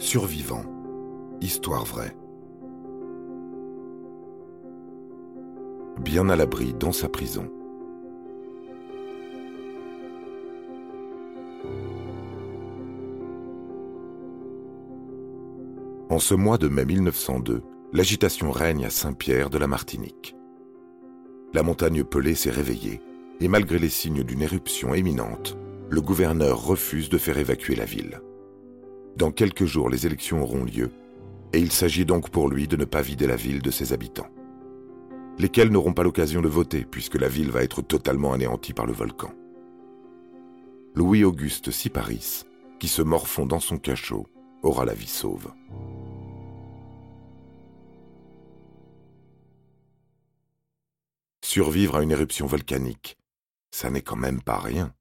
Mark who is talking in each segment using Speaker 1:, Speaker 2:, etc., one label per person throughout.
Speaker 1: Survivant. Histoire vraie. Bien à l'abri dans sa prison. En ce mois de mai 1902, l'agitation règne à Saint-Pierre de la Martinique. La montagne Pelée s'est réveillée et malgré les signes d'une éruption éminente, le gouverneur refuse de faire évacuer la ville. Dans quelques jours, les élections auront lieu, et il s'agit donc pour lui de ne pas vider la ville de ses habitants, lesquels n'auront pas l'occasion de voter puisque la ville va être totalement anéantie par le volcan. Louis-Auguste Siparis, qui se morfond dans son cachot, aura la vie sauve. Survivre à une éruption volcanique, ça n'est quand même pas rien.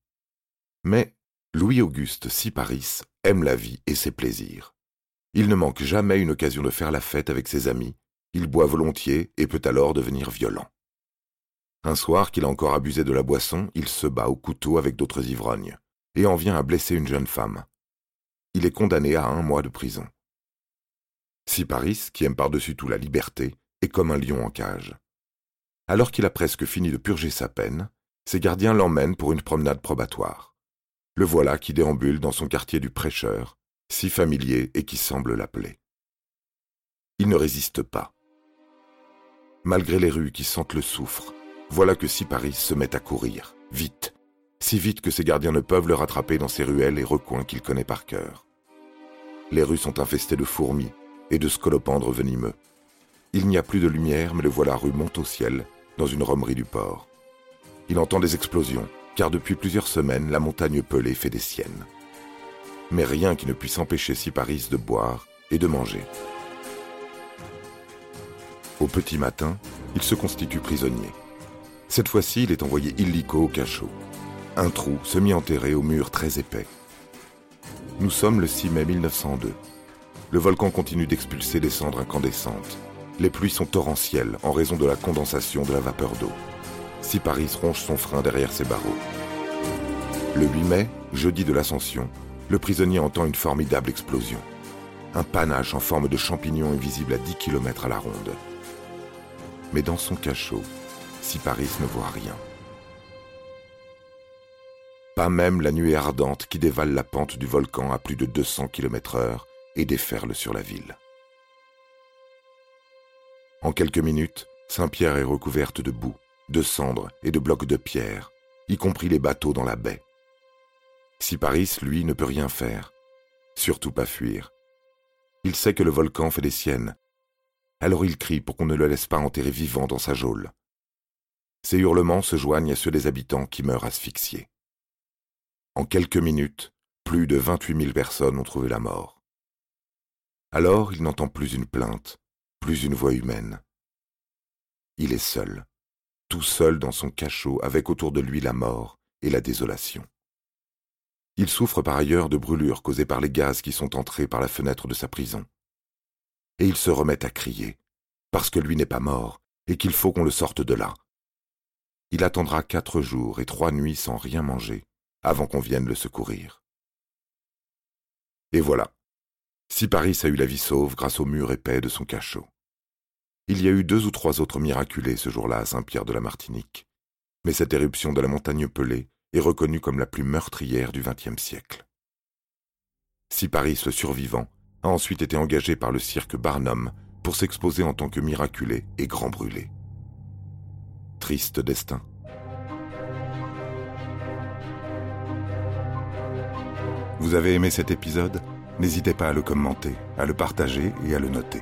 Speaker 1: Mais Louis-Auguste Siparis aime la vie et ses plaisirs. Il ne manque jamais une occasion de faire la fête avec ses amis, il boit volontiers et peut alors devenir violent. Un soir qu'il a encore abusé de la boisson, il se bat au couteau avec d'autres ivrognes, et en vient à blesser une jeune femme. Il est condamné à un mois de prison. Siparis, qui aime par-dessus tout la liberté, est comme un lion en cage. Alors qu'il a presque fini de purger sa peine, ses gardiens l'emmènent pour une promenade probatoire. Le voilà qui déambule dans son quartier du prêcheur, si familier et qui semble l'appeler. Il ne résiste pas. Malgré les rues qui sentent le soufre, voilà que Siparis se met à courir, vite, si vite que ses gardiens ne peuvent le rattraper dans ces ruelles et recoins qu'il connaît par cœur. Les rues sont infestées de fourmis et de scolopendres venimeux. Il n'y a plus de lumière, mais le voilà rue monte au ciel, dans une romerie du port. Il entend des explosions, car depuis plusieurs semaines, la montagne pelée fait des siennes. Mais rien qui ne puisse empêcher Siparis de boire et de manger. Au petit matin, il se constitue prisonnier. Cette fois-ci, il est envoyé illico au cachot. Un trou semi-enterré au mur très épais. Nous sommes le 6 mai 1902. Le volcan continue d'expulser des cendres incandescentes. Les pluies sont torrentielles en raison de la condensation de la vapeur d'eau. Siparis ronge son frein derrière ses barreaux. Le 8 mai, jeudi de l'Ascension, le prisonnier entend une formidable explosion. Un panache en forme de champignon est visible à 10 km à la ronde. Mais dans son cachot, Siparis ne voit rien. Pas même la nuée ardente qui dévale la pente du volcan à plus de 200 km heure et déferle sur la ville. En quelques minutes, Saint-Pierre est recouverte de boue, de cendres et de blocs de pierre, y compris les bateaux dans la baie. Siparis, lui, ne peut rien faire, surtout pas fuir. Il sait que le volcan fait des siennes, alors il crie pour qu'on ne le laisse pas enterrer vivant dans sa geôle. Ses hurlements se joignent à ceux des habitants qui meurent asphyxiés. En quelques minutes, plus de 28 000 personnes ont trouvé la mort. Alors il n'entend plus une plainte, plus une voix humaine. Il est seul, tout seul dans son cachot avec autour de lui la mort et la désolation. Il souffre par ailleurs de brûlures causées par les gaz qui sont entrés par la fenêtre de sa prison. Et il se remet à crier, parce que lui n'est pas mort et qu'il faut qu'on le sorte de là. Il attendra quatre jours et trois nuits sans rien manger avant qu'on vienne le secourir. Et voilà, Siparis a eu la vie sauve grâce au mur épais de son cachot. Il y a eu deux ou trois autres miraculés ce jour-là à Saint-Pierre de la Martinique, mais cette éruption de la montagne Pelée est reconnue comme la plus meurtrière du XXe siècle. Siparis, le survivant, a ensuite été engagé par le cirque Barnum pour s'exposer en tant que miraculé et grand brûlé. Triste destin. Vous avez aimé cet épisode? N'hésitez pas à le commenter, à le partager et à le noter.